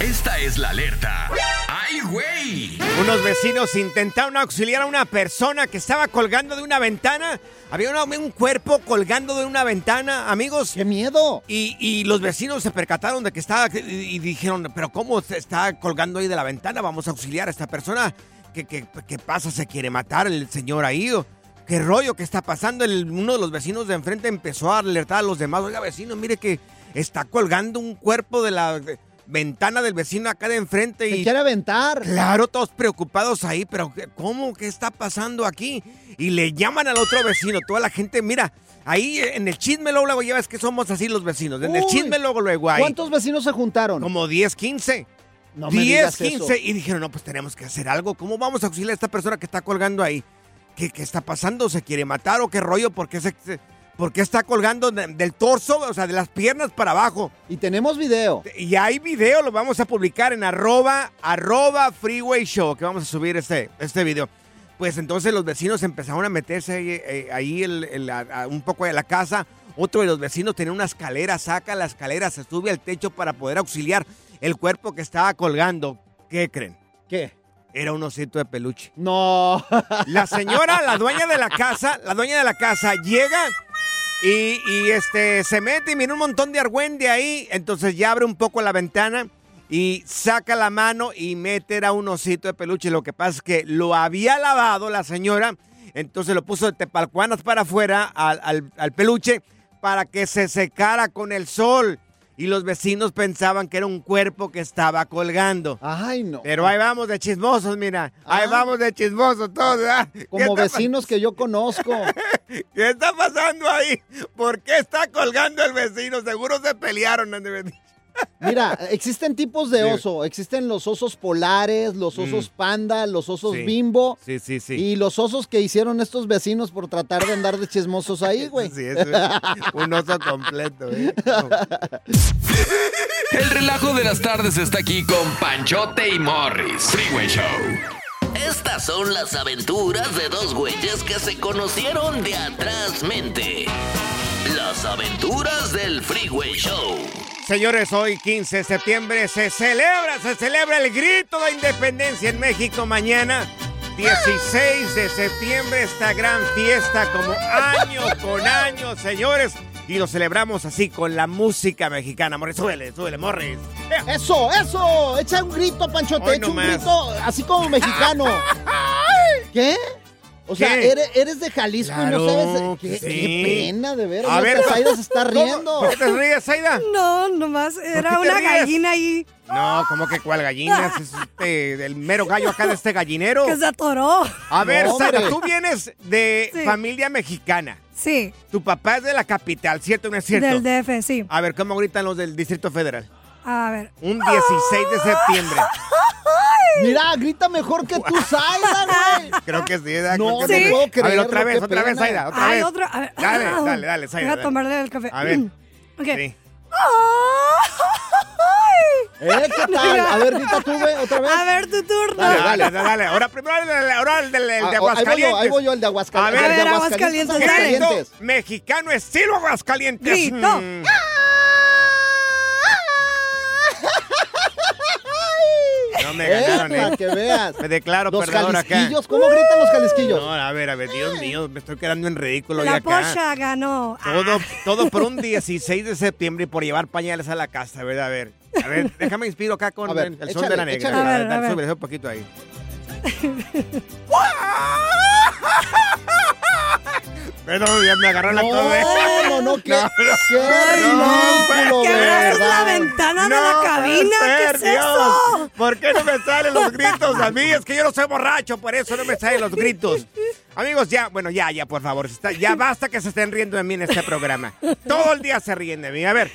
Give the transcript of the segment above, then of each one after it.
Esta es la alerta. ¡Ay, güey! Unos vecinos intentaron auxiliar a una persona que estaba colgando de una ventana. Había un cuerpo colgando de una ventana, amigos. ¡Qué miedo! Y, y los vecinos se percataron de que estaba y, y dijeron, pero ¿cómo se está colgando ahí de la ventana? Vamos a auxiliar a esta persona. ¿Qué, qué, qué pasa? ¿Se quiere matar el señor ahí? ¿O ¿Qué rollo que está pasando? El- uno de los vecinos de enfrente empezó a alertar a los demás. Oiga, vecino, mire que está colgando un cuerpo de la de- ventana del vecino acá de enfrente. Se y quiere aventar. Claro, todos preocupados ahí, pero ¿qué- ¿cómo? ¿Qué está pasando aquí? Y le llaman al otro vecino, toda la gente, mira, ahí en el chisme luego, luego, ya ves que somos así los vecinos, en el chisme luego, luego ahí. ¿Cuántos vecinos se juntaron? Como 10, 15. No me 10, digas 15. eso. Y dijeron, no, pues tenemos que hacer algo. ¿Cómo vamos a auxiliar a esta persona que está colgando ahí? ¿Qué, qué está pasando? ¿Se quiere matar o qué rollo? ¿Por qué, se, se- por qué está colgando de- del torso, o sea, de las piernas para abajo? Y tenemos video. Y hay video, lo vamos a publicar en arroba, arroba freeway show, que vamos a subir este, este video. Pues entonces los vecinos empezaron a meterse ahí, eh, ahí el- el- a- a un poco de la casa. Otro de los vecinos tenía una escalera, saca la escalera, se sube al techo para poder auxiliar el cuerpo que estaba colgando. ¿Qué creen? ¿Qué? Era un osito de peluche. No. La señora, la dueña de la casa, la dueña de la casa llega y, este se mete y mira un montón de argüende ahí. Entonces ya abre un poco la ventana y saca la mano y mete era un osito de peluche. Lo que pasa es que lo había lavado la señora. Entonces lo puso de tepalcuanas para afuera al- al peluche para que se secara con el sol. Y los vecinos pensaban que era un cuerpo que estaba colgando. Ay, no. Pero ahí vamos de chismosos, mira. Ahí Ah. vamos de chismosos todos. ¿verdad? ¿Qué Como vecinos que yo conozco. ¿Qué está pasando ahí? ¿Por qué está colgando el vecino? Seguro se pelearon. Mira, existen tipos de oso. Existen los osos polares, los osos panda, los osos Sí. bimbo. Sí, sí, sí. Y los osos que hicieron estos vecinos por tratar de andar de chismosos ahí, güey. Sí, es un oso completo. ¿eh? El relajo de las tardes está aquí con Panchote y Morris. Freeway Show. Estas son las aventuras de dos güeyes que se conocieron de atrás mente. Las aventuras del Freeway Show. Señores, hoy 15 de septiembre se celebra, se celebra el grito de independencia en México mañana. 16 de septiembre, esta gran fiesta como año con año, señores. Y lo celebramos así con la música mexicana. Morris, súbele, súbele, Morris. ¡Eso, eso! Echa un grito, Panchote, echa un grito así como mexicano. ¿Qué? O sea, ¿Qué? eres, eres de Jalisco y no sabes. Qué, que qué sí. pena, de veras. A ver, Esta Zaida se está ¿cómo? riendo. ¿Por qué te ríes, Zaida? No, nomás qué era una ríes? gallina ahí No, como que cuál gallina, es este, el mero gallo acá de este gallinero. que se atoró. A ver, No, Zaida, hombre. tú vienes de Sí. familia mexicana. Sí, Tu papá es de la capital, ¿cierto o no es cierto? del DF, sí. A ver, ¿cómo gritan los del Distrito Federal? A ver. Un 16 de septiembre. Mira, grita mejor que tú, Zaida, güey. Creo que sí. ¿verdad? No, Creo que no puedo A ver, otra vez, otra vez. Zaida, otra Ay, vez. otra. a ver. Dale, dale, dale, Zaida. Voy a tomarle el café. A ver. Ok. Sí. ¿Eh? ¿Qué tal? A ver, grita tú, güey, otra vez. A ver, tu turno. Dale, Dale, dale. Ahora primero el de, ahora el Ah, de ahí voy yo, Aguascalientes. ahí voy yo, el de Aguascalientes. A ver, el de Aguascalientes, mexicano estilo Aguascalientes. Grito. Me ganaron, Eh, para eh. que veas. Me declaro Los perdedor acá. ¿cómo gritan los jalisquillos? No, a ver, a ver, Dios mío, me estoy quedando en ridículo ya La acá. pocha ganó. Todo, todo por un 16 de septiembre y por llevar pañales a la casa, ¿verdad? A ver, a ver, déjame inspiro acá con ver, el, el sol échale, de la negra. échale. A ver, Dale, un poquito ahí. Pero ya me agarró la torre. No, no, no, qué, No, no. qué No, ¿Qué la ventana de la No cabina? puede ¿Qué ser, es Dios. eso? ¿Por qué no me salen los gritos a mí? Es que yo no soy borracho, por eso no me salen los gritos. Amigos, ya, bueno, ya, ya, por favor. está- ya basta que se estén riendo de mí en este programa. Todo el día se ríen de mí. A ver,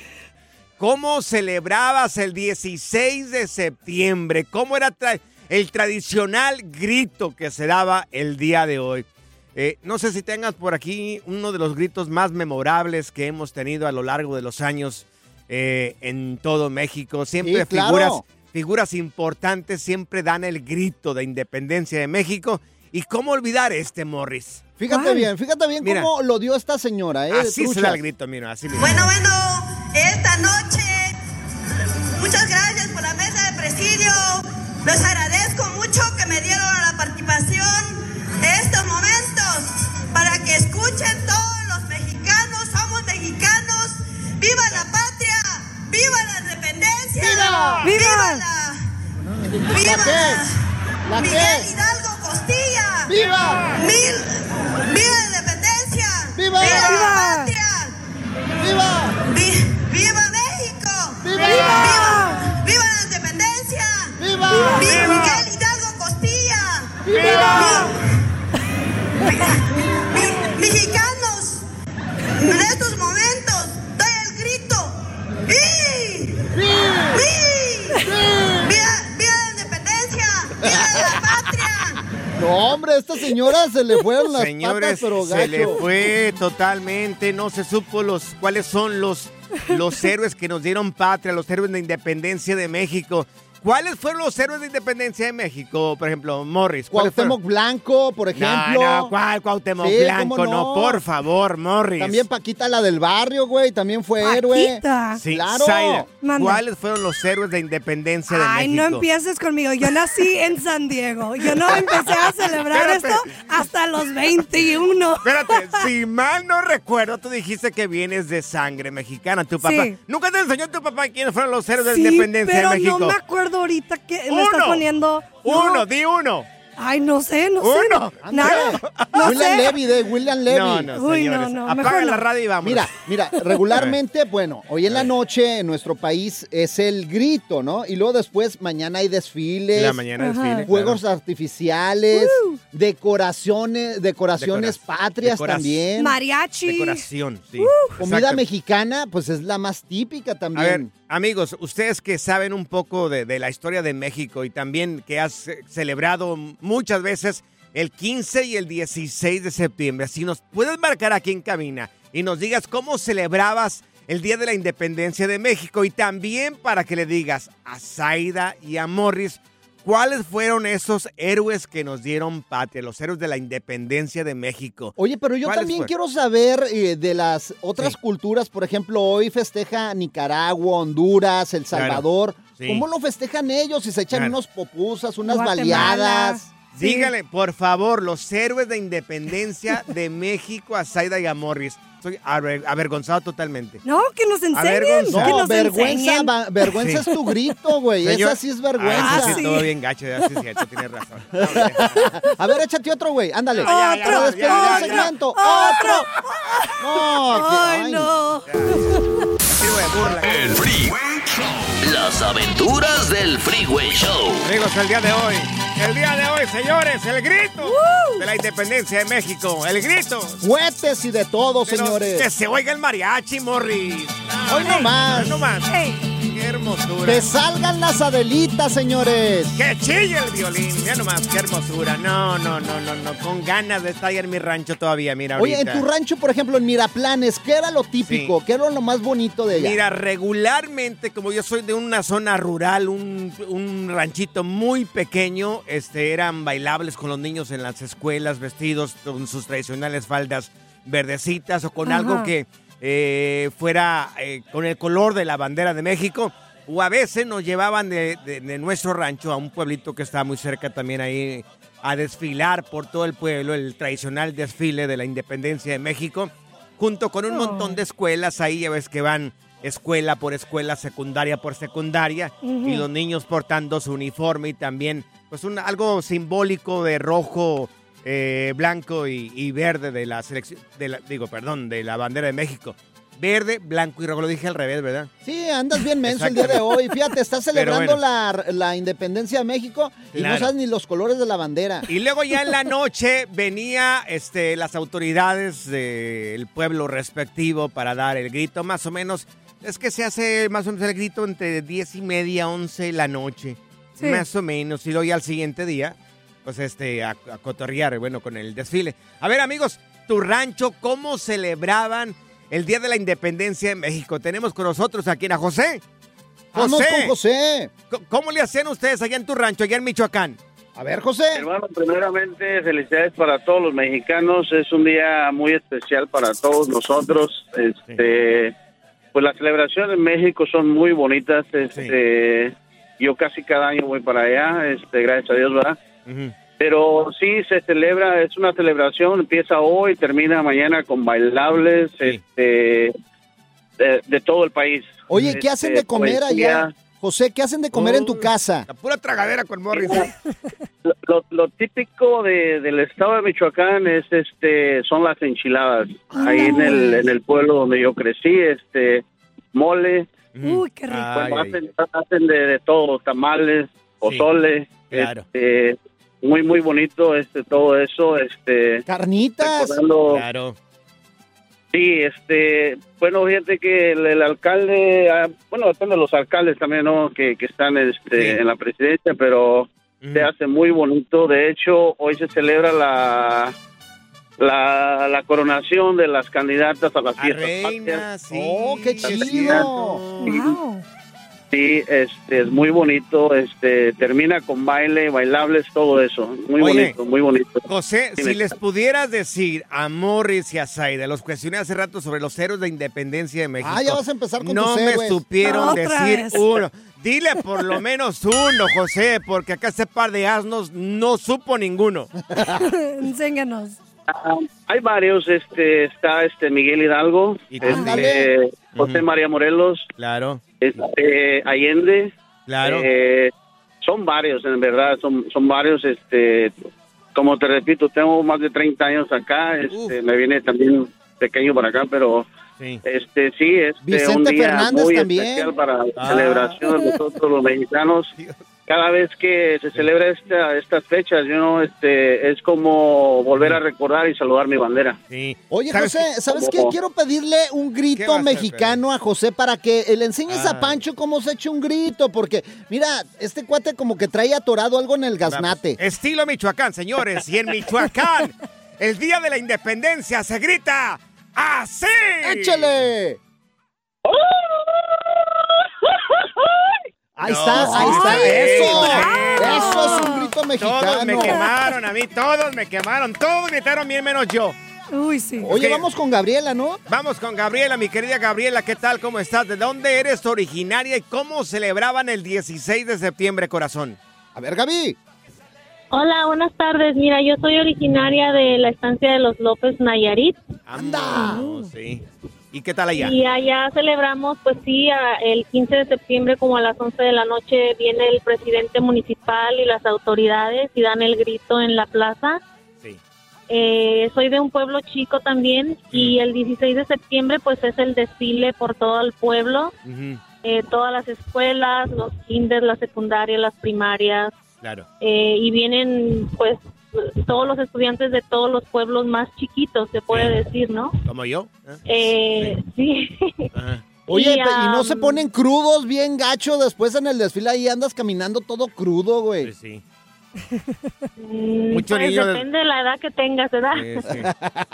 ¿cómo celebrabas el 16 de septiembre? ¿Cómo era tra- el tradicional grito que se daba el día de hoy? Eh, no sé si tengas por aquí uno de los gritos más memorables que hemos tenido a lo largo de los años eh, en todo México. Siempre Sí, claro. figuras, figuras importantes siempre dan el grito de independencia de México. ¿Y cómo olvidar este Morris? Fíjate bien, fíjate bien Mira. cómo lo dio esta señora, ¿eh? Así se da el grito, mira, así mismo. Bueno, bueno, esta noche, muchas gracias por la mesa de presidio. Les agradezco mucho que me dieron escuchen todos los mexicanos, somos mexicanos. ¡Viva la patria! ¡Viva la independencia! ¡Viva! ¡Viva! la, ¡Viva ¿La? ¿La Miguel? Hidalgo Costilla! ¡Viva! Mil- ¡Viva la independencia! ¡Viva! ¡Viva ¡Viva! la patria! ¡Viva! Vi- ¡Viva México! ¡Viva! ¡Viva! ¡Viva la independencia! ¡Viva! ¡Viva Miguel Hidalgo Costilla! ¡Viva! Mi- esta señora se le fueron las Señores, patas, pero se le fue totalmente, no se supo los cuáles son los, los héroes que nos dieron patria, los héroes de independencia de México. ¿Cuáles fueron los héroes de independencia de México? Por ejemplo, Morris. ¿cuáles fueron? Cuauhtémoc Blanco, por ejemplo. No, no, ¿cuál Cuauhtémoc Sí, Blanco? ¿cómo No? no? por favor, Morris. También Paquita, la del barrio, güey, también fue héroe. Paquita. Sí, claro. ¿cuáles fueron los héroes de independencia de Ay, México? no empieces conmigo. Yo nací en San Diego. Yo no empecé a celebrar Espérate. esto hasta los 21. Espérate, si mal no recuerdo, tú dijiste que vienes de sangre mexicana, tu papá. Sí. ¿Nunca te enseñó tu papá quiénes fueron los héroes de independencia pero de México? no me acuerdo ahorita que me estás poniendo. Uno, No. di uno. Ay, no sé, no sé. Uno. Nada. No William sé. Levy, de William Levy. No, no, Uy, no, no, Apaga mejor la no. radio y vamos. Mira, mira, regularmente, bueno, hoy en la noche en nuestro país es el grito, ¿no? Y luego después mañana hay desfiles, La mañana Ajá. desfile. fuegos claro. artificiales, decoraciones, decoraciones Decora- patrias decora- también. Mariachi. Decoración, sí. Comida mexicana, pues es la más típica A ver, también. amigos, ustedes que saben un poco de, de la historia de México y también que has celebrado muchas veces el 15 y el 16 de septiembre, si nos puedes marcar aquí en cabina y nos digas cómo celebrabas el Día de la Independencia de México y también para que le digas a Zaida y a Morris cuáles fueron esos héroes que nos dieron patria, los héroes de la Independencia de México. Oye, pero yo ¿Cuáles también fueron? quiero saber eh, de las otras Sí. culturas. Por ejemplo, hoy festeja Nicaragua, Honduras, El Claro. Salvador. Sí. ¿Cómo lo festejan ellos? Si se echan Claro. unos popusas, unas Guatemala. baleadas. Dígale, por favor, los héroes de independencia de México a Zaida y a Morris. Estoy aver- avergonzado totalmente. No, que nos enseñen. Avergonzado. que No, nos vergüenza, enseñen. va- vergüenza Sí. es tu grito, güey. Esa sí es vergüenza. Ah, sí, sí. todo bien gacho, ya sí es cierto, tienes razón. A ver, échate otro, güey. Ándale. Ya, ya, ya, segmento. ¡Otro! No, que- Ay, no. El Freeway Las aventuras del Freeway Show. Amigos, el día de hoy, el día de hoy, señores, el grito de la independencia de México, el grito. Juguetes y de todo, Pero señores. Que se oiga el mariachi, Morris. Hoy no más. Hoy no más. Ey. Qué hermosura. Que salgan las adelitas, señores. Que chille el violín. Mira nomás, qué hermosura. No, no, no, no, no. Con ganas de estar ahí en mi rancho todavía, mira Oye, ahorita. en tu rancho, por ejemplo, en Miraplanes, ¿qué era lo típico? Sí. ¿Qué era lo más bonito de ella? Mira, regularmente, como yo soy de una zona rural, un, un ranchito muy pequeño, este, eran bailables con los niños en las escuelas, vestidos con sus tradicionales faldas verdecitas o con Ajá. algo que eh, fuera eh, con el color de la bandera de México. O a veces nos llevaban de, de- de nuestro rancho a un pueblito que está muy cerca también ahí a desfilar por todo el pueblo, el tradicional desfile de la independencia de México, junto con un Oh. montón de escuelas ahí, ya ves que van escuela por escuela, secundaria por secundaria, y los niños portando su uniforme y también, pues un, algo simbólico de rojo, eh, blanco y, y verde de la selección, de la, digo, perdón, de la bandera de México. Verde, blanco y rojo, lo dije al revés, ¿verdad? Sí, andas bien menso el día de hoy. Fíjate, estás celebrando bueno. la, la independencia de México y no sabes ni los colores de la bandera. Y luego ya en la noche venía este, las autoridades del pueblo respectivo para dar el grito, más o menos. Es que se hace más o menos el grito entre 10 y media, 11 de la noche. Sí. Más o menos. Y luego ya al siguiente día, pues este, a, a cotorrear, bueno, con el desfile. A ver, amigos, tu rancho, ¿cómo celebraban el Día de la Independencia de México? Tenemos con nosotros aquí a José. Vamos con José. ¿Cómo le hacían ustedes allá en tu rancho, allá en Michoacán? A ver, José. Hermano, primeramente, felicidades para todos los mexicanos. Es un día muy especial para todos nosotros. Este, pues las celebraciones en México son muy bonitas. Este, yo casi cada año voy para allá. Este, gracias a Dios, ¿verdad? Pero sí se celebra, es una celebración, empieza hoy, termina mañana con bailables este, de, de todo el país. Oye, ¿qué hacen de Este, comer poesía. allá? José, ¿qué hacen de comer en tu casa? La pura tragadera con Morris. Lo, lo- lo típico de, del estado de Michoacán es este son las enchiladas ahí en el en el pueblo donde yo crecí este mole Uy, qué rico. hacen, hacen de, de todo tamales pozole claro. este, muy muy bonito este todo eso este carnitas recordando- Claro. Sí, este, bueno, fíjate que el, el alcalde, ah, bueno, depende de los alcaldes también, ¿no? Que, que están este, en la presidencia, pero se hace muy bonito. De hecho, hoy se celebra la, la, la coronación de las candidatas a las fiestas patrias. ¡Oh, qué chido! candidatas. Sí, este, es muy bonito, este, termina con baile, bailables, todo eso. Muy Oye, bonito, muy bonito. José, Dime. si les pudieras decir a Morris y a Zaida, los cuestioné hace rato sobre los héroes de independencia de México. Ah, ya vas a empezar con No me héroes. supieron Otra decir vez. uno. Dile por lo menos uno, José, porque acá ese par de asnos no supo ninguno. Enséñanos. Ah, hay varios, este, está este Miguel Hidalgo, este, José María Morelos, Claro. este, Allende, Claro. eh, son varios, en verdad, son, son varios, este, como te repito, tengo más de 30 años acá, este, me viene también pequeño para acá, pero Sí. este, sí, es Vicente un día Fernández muy también. especial para la Ah. celebración de nosotros los mexicanos. Cada vez que se celebra esta, estas fechas, yo no, este, es como volver a recordar y saludar mi bandera. Sí. Oye, ¿Sabes José? ¿sabes qué? Quiero pedirle un ¿Qué grito hacer, mexicano a José para que le enseñes Ah. a Pancho cómo se echa un grito, porque mira, este cuate como que trae atorado algo en el gaznate. Estilo Michoacán, señores. Y en Michoacán, el día de la independencia se grita así. ¡Échale! Ahí No, está, ahí está, eso. Eso es un grito Todos me mexicano. quemaron a mí, todos me quemaron, todos gritaron bien menos yo. Uy, sí. Oye, vamos con Gabriela, ¿no? Vamos con Gabriela, mi querida Gabriela, ¿qué tal? ¿Cómo estás? ¿De dónde eres originaria y cómo celebraban el 16 de septiembre, corazón? A ver, Gaby. Hola, buenas tardes. Mira, yo soy originaria de la estancia de los López Nayarit. ¡Anda! sí. ¿Y qué tal allá? Y allá celebramos, pues sí, el 15 de septiembre como a las 11 de la noche viene el presidente municipal y las autoridades y dan el grito en la plaza. Sí. Eh, soy de un pueblo chico también y el 16 de septiembre pues es el desfile por todo el pueblo, eh, todas las escuelas, los kinders, las secundarias, las primarias, Claro. eh, y vienen pues todos los estudiantes de todos los pueblos más chiquitos, se puede decir, ¿no? ¿Como yo? Eh, sí. Oye, Y, pe- ¿y no se am, ponen crudos bien gacho después en el desfile? Ahí andas caminando todo crudo, güey. Sí. Mm, Mucho pues niño de- depende de la edad que tengas, ¿verdad? Sí, sí.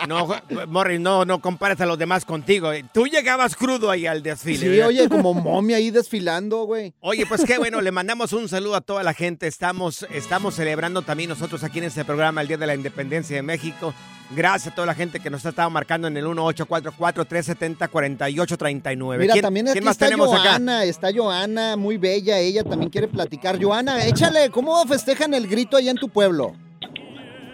No, Morris, no, no compares a los demás contigo. Tú llegabas crudo ahí al desfile. Sí, ¿verdad? oye, como momia ahí desfilando, güey. Oye, pues qué bueno, le mandamos un saludo a toda la gente. Estamos, estamos celebrando también nosotros aquí en este programa el Día de la Independencia de México. Gracias a toda la gente que nos ha estado marcando en el 1844-370-4839. Mira, ¿Quién, también quién aquí más está tenemos acá? Joana, está Joana, muy bella, ella también quiere platicar. Joana, échale, ¿cómo festejan el grito allá en tu pueblo?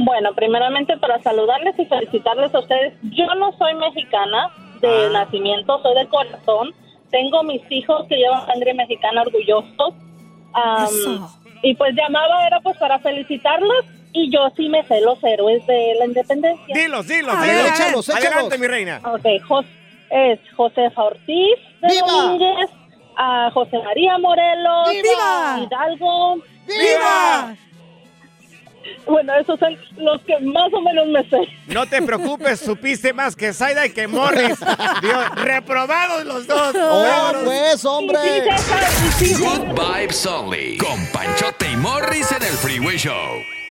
Bueno, primeramente para saludarles y felicitarles a ustedes. Yo no soy mexicana de nacimiento, soy de corazón. Tengo mis hijos que llevan sangre mexicana orgullosos. Eso. y pues llamaba era pues para felicitarlos y yo sí me sé los héroes de la independencia. Dilos, dilos, A dilos. échalos, Adelante, mi reina. Ok, Jos- es Josefa Ortiz de ¡Viva! Domínguez, a José María Morelos, ¡Viva! Hidalgo. ¡Viva! Bueno, esos son los que más o menos me sé. No te preocupes, supiste más que Zaida y que Morris. Dios, reprobados los dos. ¡Oh, pues, hombre! Good vibes only. Con Panchote y Morris en el Freeway Show.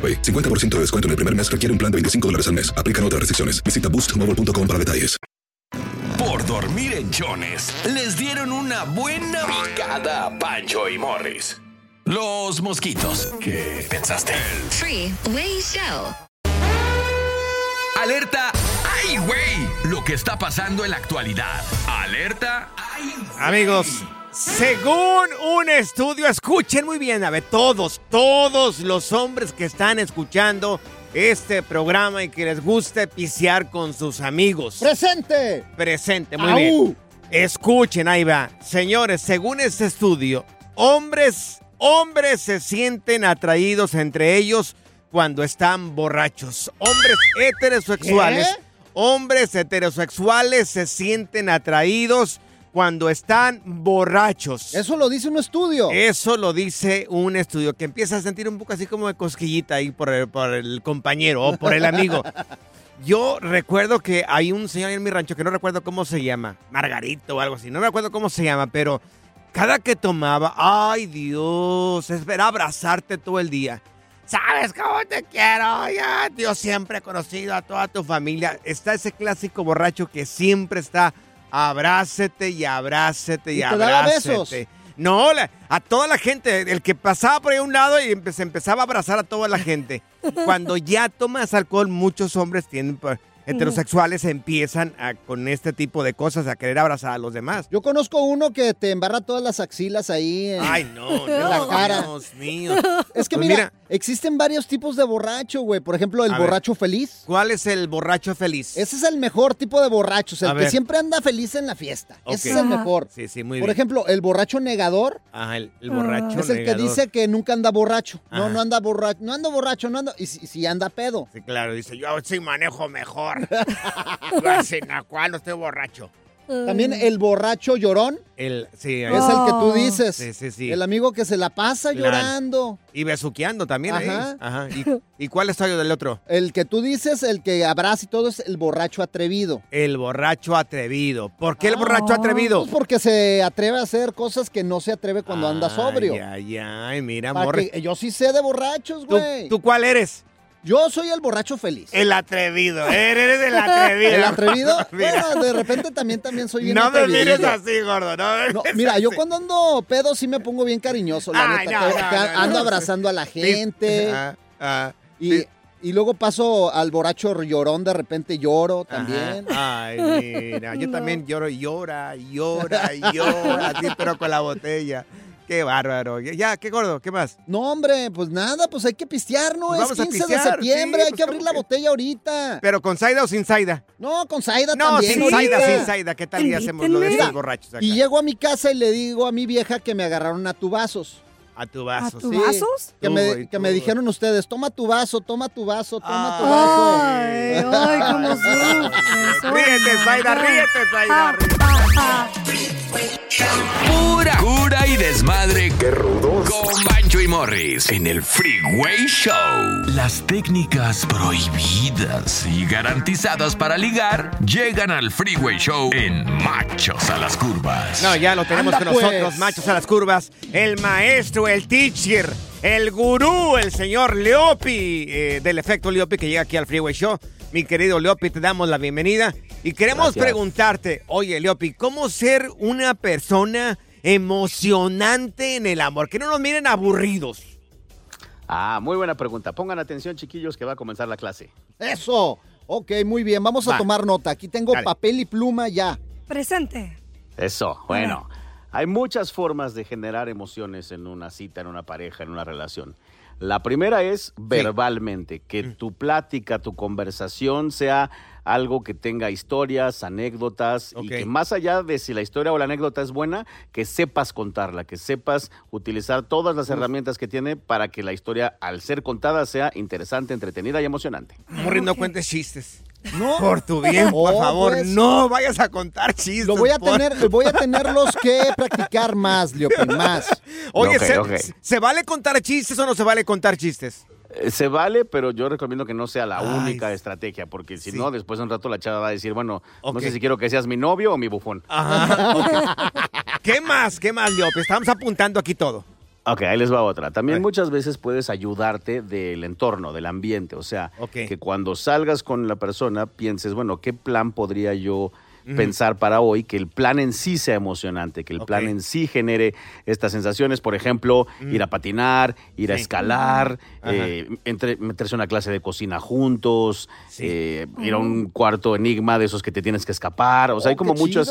AroPay. 50% de descuento en el primer mes requiere un plan de 25 dólares al mes. Aplican otras restricciones. Visita boostmobile.com para detalles. Por dormir en Jones, les dieron una buena picada a Pancho y Morris. Los mosquitos. ¿Qué pensaste? Freeway Show. Alerta. ¡Ay, güey! Lo que está pasando en la actualidad. Alerta. Amigos, según un estudio, escuchen muy bien, a ver, todos, todos los hombres que están escuchando este programa y que les guste pisear con sus amigos. ¡Presente! Presente, muy ¡Au! bien. Escuchen, ahí va. Señores, según este estudio, hombres, hombres se sienten atraídos entre ellos cuando están borrachos. Hombres heterosexuales, ¿Qué? hombres heterosexuales se sienten atraídos cuando están borrachos. Eso lo dice un estudio. Eso lo dice un estudio que empieza a sentir un poco así como de cosquillita ahí por el, por el compañero o por el amigo. Yo recuerdo que hay un señor en mi rancho que no recuerdo cómo se llama, Margarito o algo así, no recuerdo cómo se llama, pero cada que tomaba, ay Dios, esperaba abrazarte todo el día. ¿Sabes cómo te quiero? Ya, Dios siempre he conocido a toda tu familia. Está ese clásico borracho que siempre está abrácete y abrácete y, ¿Y abrácete. besos? No, la- a toda la gente, el que pasaba por ahí a un lado y empe- se empezaba a abrazar a toda la gente. cuando ya tomas alcohol, muchos hombres tienen pues, heterosexuales empiezan a- con este tipo de cosas a querer abrazar a los demás. Yo conozco uno que te embarra todas las axilas ahí en, Ay, no, en la no, cara. Dios mío. Es que Pues mira, mira. Existen varios tipos de borracho, güey. Por ejemplo, el A ver. borracho feliz. ¿Cuál es el borracho feliz? Ese es el mejor tipo de borrachos, el A que ver. siempre anda feliz en la fiesta. Ese es el mejor. Sí, sí, muy Por bien. ejemplo, el borracho negador Ajá, el, el borracho es el que negador. dice que nunca anda borracho. No, Ajá. no anda borracho, no ando borracho, no ando. Y si, si anda pedo. Sí, claro, dice, yo sí manejo mejor. Yo así, no, ¿cuál? No estoy borracho. También el borracho llorón. El, sí, Es el que tú dices. Sí, sí, sí. El amigo que se la pasa Claro. llorando. Y besuqueando también ahí. Ajá. Ajá. ¿Y, y cuál es el del otro? El que tú dices, el que abraza y todo, es el borracho atrevido. El borracho atrevido. ¿Por qué el borracho atrevido? Pues porque se atreve a hacer cosas que no se atreve cuando anda sobrio. Ay, ay, ay, mira, que- yo sí sé de borrachos, ¿Tú, güey. tú cuál eres? Yo soy el borracho feliz. El atrevido. Eres el atrevido. ¿El atrevido? Bueno, de repente también, también soy bien No me mires así, gordo. No, me No, mires mira, yo cuando ando pedo sí me pongo bien cariñoso, la Ay, neta. no, que- no, que no, ando abrazando a la gente. Ah, ah, y, sí. y luego paso al borracho llorón, de repente lloro también. Ajá. Ay, mira, yo también lloro, llora, llora, llora, así, pero con la botella. Qué bárbaro. Ya, qué gordo, ¿qué más? No, hombre, pues nada, pues hay que pistear, ¿no? Pues es vamos a 15 pistear, de septiembre, sí, hay pues, que abrir la botella ahorita. ¿Pero con Saida o sin Saida? No, con Saida No, también. sin ahorita. Saida, sin Saida. ¿Qué tal y hacemos lo de estos borrachos acá? Y llego a mi casa y le digo a mi vieja que me agarraron a tu vasos. A tu vaso. ¿A tu vasos? Que, me, que tú, me dijeron ustedes, toma tu vaso, toma tu vaso, toma tu vaso. Ay, ay, cómo sufres. Ríete, Zaida, ríete, Zaida, Pura cura y desmadre. ¡Qué rudos! Con Bancho y Morris en el Freeway Show. Las técnicas prohibidas y garantizadas para ligar llegan al Freeway Show en Machos a las Curvas. No, ya lo tenemos Anda, con nosotros, pues. machos a las curvas. El maestro, el teacher, el gurú, el señor Leopi, eh, del efecto Leopi, que llega aquí al Freeway Show. Mi querido Leopi, te damos la bienvenida. Y queremos Gracias. preguntarte, oye, Leopi, ¿cómo ser una persona emocionante en el amor? Que no nos miren aburridos. Ah, muy buena pregunta. Pongan atención, chiquillos, que va a comenzar la clase. Eso. Ok, muy bien, vamos a Va. tomar nota. Aquí tengo Dale. papel y pluma ya. Presente. Eso, bueno. Hay muchas formas de generar emociones en una cita, en una pareja, en una relación. La primera es verbalmente, que Mm. tu plática, tu conversación sea algo que tenga historias, anécdotas y que más allá de si la historia o la anécdota es buena, que sepas contarla, que sepas utilizar todas las herramientas que tiene para que la historia, al ser contada, sea interesante, entretenida y emocionante. Morris, no cuentes chistes. No. Por tu bien, por Oh, favor, pues. no vayas a contar chistes. Lo voy a por- tener, voy a tenerlos que practicar más, Leopi, más. Oye, Ok, ¿se, ok. ¿se vale contar chistes o no se vale contar chistes? Se vale, pero yo recomiendo que no sea la Ay, única estrategia, porque si sí. no, después de un rato la chava va a decir, bueno, no sé si quiero que seas mi novio o mi bufón. Ajá. ¿Qué más? ¿Qué más, Leopi? Estamos apuntando aquí todo. Ok, ahí les va otra. También muchas veces puedes ayudarte del entorno, del ambiente. O sea, que cuando salgas con la persona pienses, bueno, ¿qué plan podría yo Pensar para hoy? Que el plan en sí sea emocionante, que el plan en sí genere estas sensaciones. Por ejemplo, Mm. ir a patinar, ir a escalar, eh, entre- meterse en una clase de cocina juntos, eh, ir a un cuarto enigma de esos que te tienes que escapar. O sea, Oh, hay como qué muchas...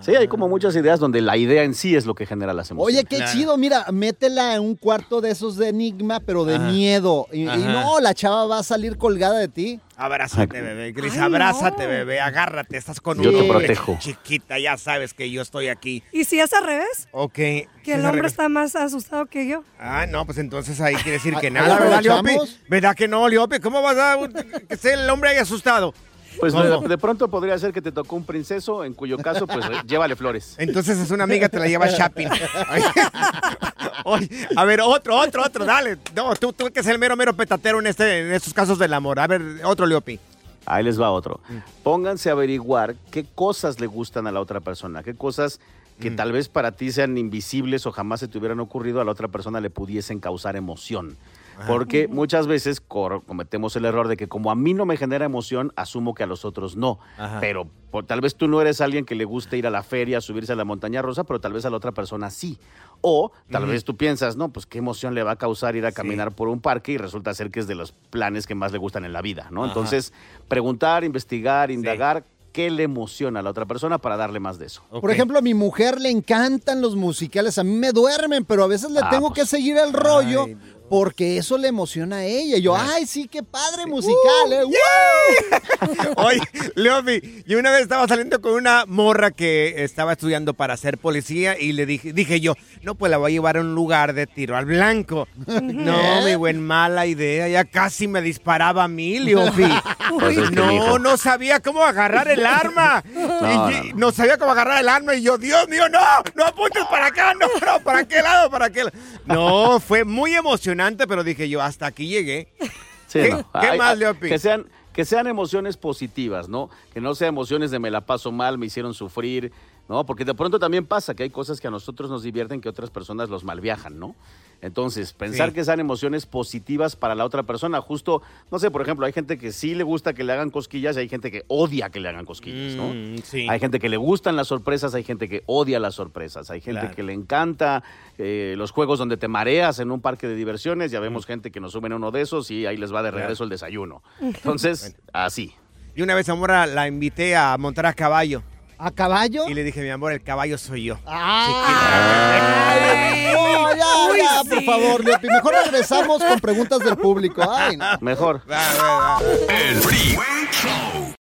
Sí, hay como muchas ideas donde la idea en sí es lo que genera las emociones. Oye, qué chido, mira, métela en un cuarto de esos de enigma, pero de Ajá. miedo. Y, no, la chava va a salir colgada de ti. Abrázate, bebé. Gris, Ay, abrázate, no. bebé. Agárrate. Estás con Yo un te protejo. Chiquita, ya sabes que yo estoy aquí. ¿Y si es al revés? Ok. Que ¿Sí el hombre está más asustado que yo. Ah, no, pues entonces ahí quiere decir que Ahí nada, ¿verdad, Leopi? aprovechamos. ¿Verdad que no, Leopi? ¿Cómo vas a que esté el hombre ahí asustado? Pues de, de pronto podría ser que te tocó un princeso, en cuyo caso, pues llévale flores. Entonces es una amiga, te la lleva shopping. Oye, a ver, otro, otro, otro, dale. No, tú, tú que es el mero, mero petatero en, este, en estos casos del amor. A ver, otro Leopi. Ahí les va otro. Mm. Pónganse a averiguar qué cosas le gustan a la otra persona, qué cosas que Mm. tal vez para ti sean invisibles o jamás se te hubieran ocurrido, a la otra persona le pudiesen causar emoción. Porque muchas veces cometemos el error de que como a mí no me genera emoción, asumo que a los otros no. Ajá. Pero por- tal vez tú no eres alguien que le guste ir a la feria, subirse a la montaña rosa, pero tal vez a la otra persona sí. O tal vez tú piensas, no, pues qué emoción le va a causar ir a caminar por un parque y resulta ser que es de los planes que más le gustan en la vida, ¿no? Ajá. Entonces, preguntar, investigar, indagar qué le emociona a la otra persona para darle más de eso. Por ejemplo, a mi mujer le encantan los musicales, a mí me duermen, pero a veces le Ah, tengo pues. que seguir el rollo porque eso le emociona a ella. Y yo, ay, sí, qué padre musical, ¿eh? Oye, Leopi, yo una vez estaba saliendo con una morra que estaba estudiando para ser policía y le dije, dije yo, no, pues la voy a llevar a un lugar de tiro al blanco. No, mi buen, mala idea, ya casi me disparaba a mí, que, no, no sabía cómo agarrar el arma. No, Y- y no sabía cómo agarrar el arma y yo, Dios mío, no, no apuntes para acá, no, no, para qué lado, para qué lado. No, fue muy emocionante, pero dije yo, hasta aquí llegué. Sí, ¿Qué, no. qué Hay- más, Leopi? Que sean, que sean emociones positivas, ¿no? Que no sean emociones de me la paso mal, me hicieron sufrir, ¿no? Porque de pronto también pasa que hay cosas que a nosotros nos divierten que otras personas los malviajan, ¿no? Entonces, pensar Sí. que sean emociones positivas para la otra persona, justo, no sé, por ejemplo, hay gente que sí le gusta que le hagan cosquillas y hay gente que odia que le hagan cosquillas, ¿no? Mm, sí. Hay gente que le gustan las sorpresas, hay gente que odia las sorpresas, hay gente Claro. que le encanta eh, los juegos donde te mareas en un parque de diversiones, ya Mm. vemos gente que nos suben a uno de esos y ahí les va de regreso el desayuno. Entonces, así. Y una vez a Mora la invité a montar a caballo. ¿A caballo? Y le dije, mi amor, el caballo soy yo. Ay, ya, por favor, Leopi. Mejor regresamos con preguntas del público. Ay, no. Mejor. El Freeway Show.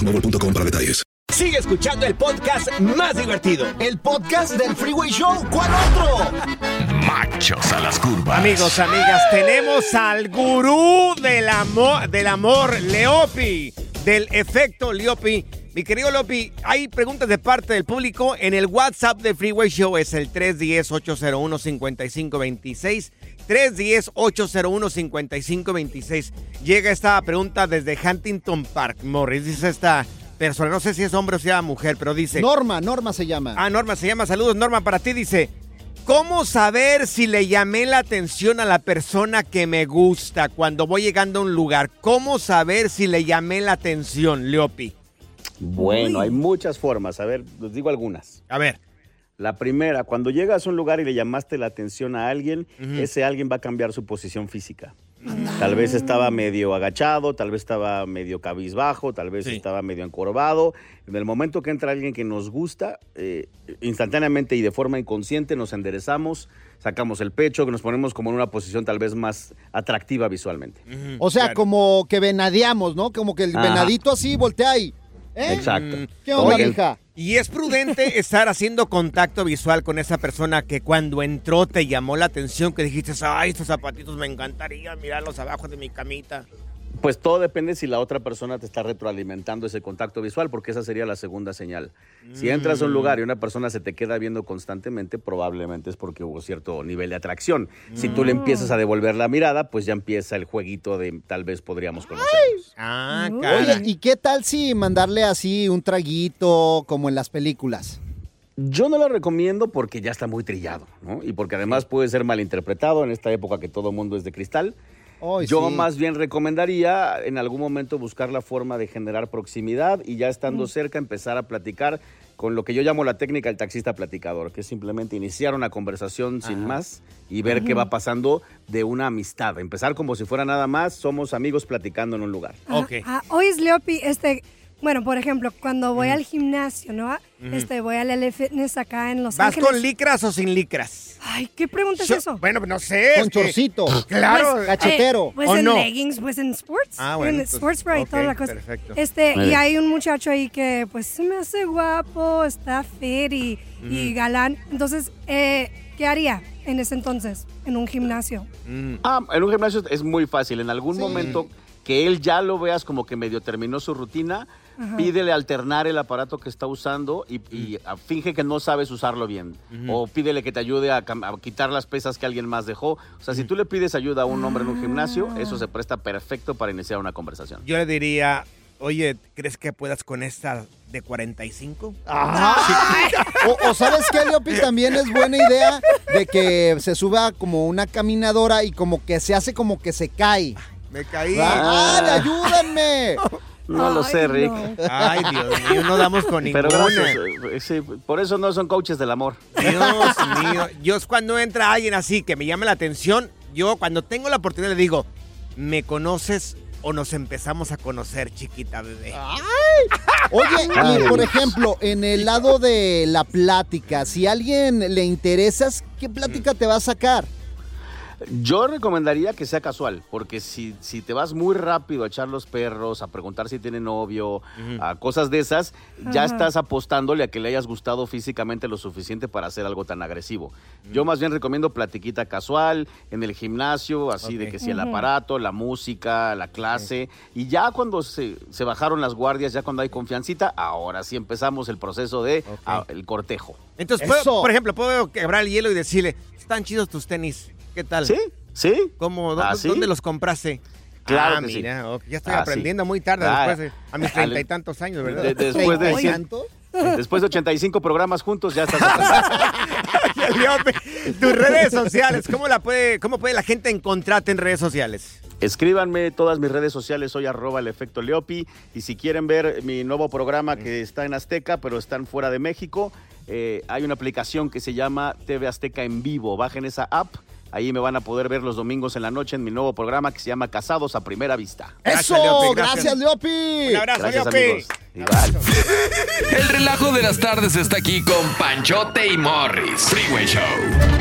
boostmobile.com para detalles. Sigue escuchando el podcast más divertido. El podcast del Freeway Show. ¿Cuál otro? Machos a las curvas. Amigos, amigas, tenemos al gurú del amor, del amor, Leopi, del efecto Leopi. Mi querido Leopi, hay preguntas de parte del público en el WhatsApp de Freeway Show, es el 310-801-5526. 310-801-5526. Llega esta pregunta desde Huntington Park, Morris. Dice esta persona, no sé si es hombre o sea mujer, pero dice... Norma, Norma se llama. Ah, Norma se llama. Saludos, Norma, para ti. Dice, ¿cómo saber si le llamé la atención a la persona que me gusta cuando voy llegando a un lugar? ¿Cómo saber si le llamé la atención, Leopi? Bueno, hay muchas formas. A ver, les digo algunas. A ver. La primera, cuando llegas a un lugar y le llamaste la atención a alguien, ese alguien va a cambiar su posición física. Tal vez estaba medio agachado, tal vez estaba medio cabizbajo, tal vez estaba medio encorvado. En el momento que entra alguien que nos gusta, eh, instantáneamente y de forma inconsciente nos enderezamos, sacamos el pecho, que nos ponemos como en una posición tal vez más atractiva visualmente. O sea, como que venadeamos, ¿no? Como que el Ajá. venadito así voltea ahí. ¿Eh? Exacto. ¿Qué onda, Oye, mija? Y es prudente estar haciendo contacto visual con esa persona que cuando entró te llamó la atención, que dijiste, ay, estos zapatitos me encantaría mirarlos abajo de mi camita. Pues todo depende si la otra persona te está retroalimentando ese contacto visual, porque esa sería la segunda señal. Si entras a un lugar y una persona se te queda viendo constantemente, probablemente es porque hubo cierto nivel de atracción. Si tú le empiezas a devolver la mirada, pues ya empieza el jueguito de tal vez podríamos conocernos. Ah, Oye, ¿y qué tal si mandarle así un traguito como en las películas? Yo no lo recomiendo porque ya está muy trillado, ¿no? Y porque además puede ser malinterpretado en esta época que todo el mundo es de cristal. Yo sí. más bien recomendaría en algún momento buscar la forma de generar proximidad y ya estando cerca empezar a platicar con lo que yo llamo la técnica del taxista platicador, que es simplemente iniciar una conversación sin más y ver qué va pasando de una amistad. Empezar como si fuera nada más, somos amigos platicando en un lugar. Ah, oye, Leopi, este, bueno, por ejemplo, cuando voy al gimnasio, ¿no? Este, voy al LA Fitness acá en Los ¿Vas Ángeles. con licras o sin licras? Ay, ¿qué pregunta es Yo- eso? Bueno, no sé. Con es que- chorcito. Claro. Pues, eh, pues ¿O en no? leggings, pues en sports. Ah, bueno, En entonces, sports bra y toda la cosa. perfecto. Este, y hay un muchacho ahí que pues se me hace guapo, está fit y, galán. Entonces, eh, ¿qué haría en ese entonces? En un gimnasio. Ah, en un gimnasio es muy fácil. En algún momento que él ya lo veas como que medio terminó su rutina, Ajá. pídele alternar el aparato que está usando y, y, ah, finge que no sabes usarlo bien. O pídele que te ayude a, quitar las pesas que alguien más dejó. O sea, si tú le pides ayuda a un hombre en un gimnasio, eso se presta perfecto para iniciar una conversación. Yo le diría, oye, ¿crees que puedas con esta de 45? O, o sabes qué, Leopi, también es buena idea de que se suba como una caminadora y como que se hace como que se cae. Me caí. ¡Ah, ayúdenme! No lo sé, Rick. Ay, Dios mío, no damos con Pero ninguna. gracias. eh, sí, por eso no son coaches del amor. Dios mío. Yo es cuando entra alguien así que me llame la atención, yo cuando tengo la oportunidad le digo, ¿me conoces o nos empezamos a conocer, chiquita bebé? Oye, Ay. y por ejemplo, en el lado de la plática, si a alguien le interesas, ¿qué plática te va a sacar? Yo recomendaría que sea casual, porque si, si te vas muy rápido a echar los perros, a preguntar si tiene novio, a cosas de esas, ya estás apostándole a que le hayas gustado físicamente lo suficiente para hacer algo tan agresivo. Yo más bien recomiendo platiquita casual, en el gimnasio, así de que si el aparato, la música, la clase, y ya cuando se, se bajaron las guardias, ya cuando hay confiancita, ahora sí empezamos el proceso de ah, el cortejo. Entonces, ¿puedo- por ejemplo, puedo quebrar el hielo y decirle, están chidos tus tenis, ¿qué tal? Sí, sí. ¿Cómo? ¿Dó- ¿Ah? ¿Dónde los compraste? Claro ah, que sí. mira, ya estoy Ah, sí. aprendiendo muy tarde, Ah, después de, a mis treinta y tantos años, ¿verdad? De- después de cien- Después de 85 programas juntos, ya estás. Tus redes sociales, ¿cómo, la puede, ¿cómo puede la gente encontrarte en redes sociales? Escríbanme todas mis redes sociales, soy arroba el efecto Leopi. Y si quieren ver mi nuevo programa que está en Azteca, pero están fuera de México, eh, hay una aplicación que se llama TV Azteca en vivo. Bajen esa app. Ahí me van a poder ver los domingos en la noche en mi nuevo programa que se llama Casados a Primera Vista. ¡Eso! ¡Gracias, Leopi! Un abrazo, Gracias, Leopi. amigos. Igual. El relajo de las tardes está aquí con Panchote y Morris. Freeway Show.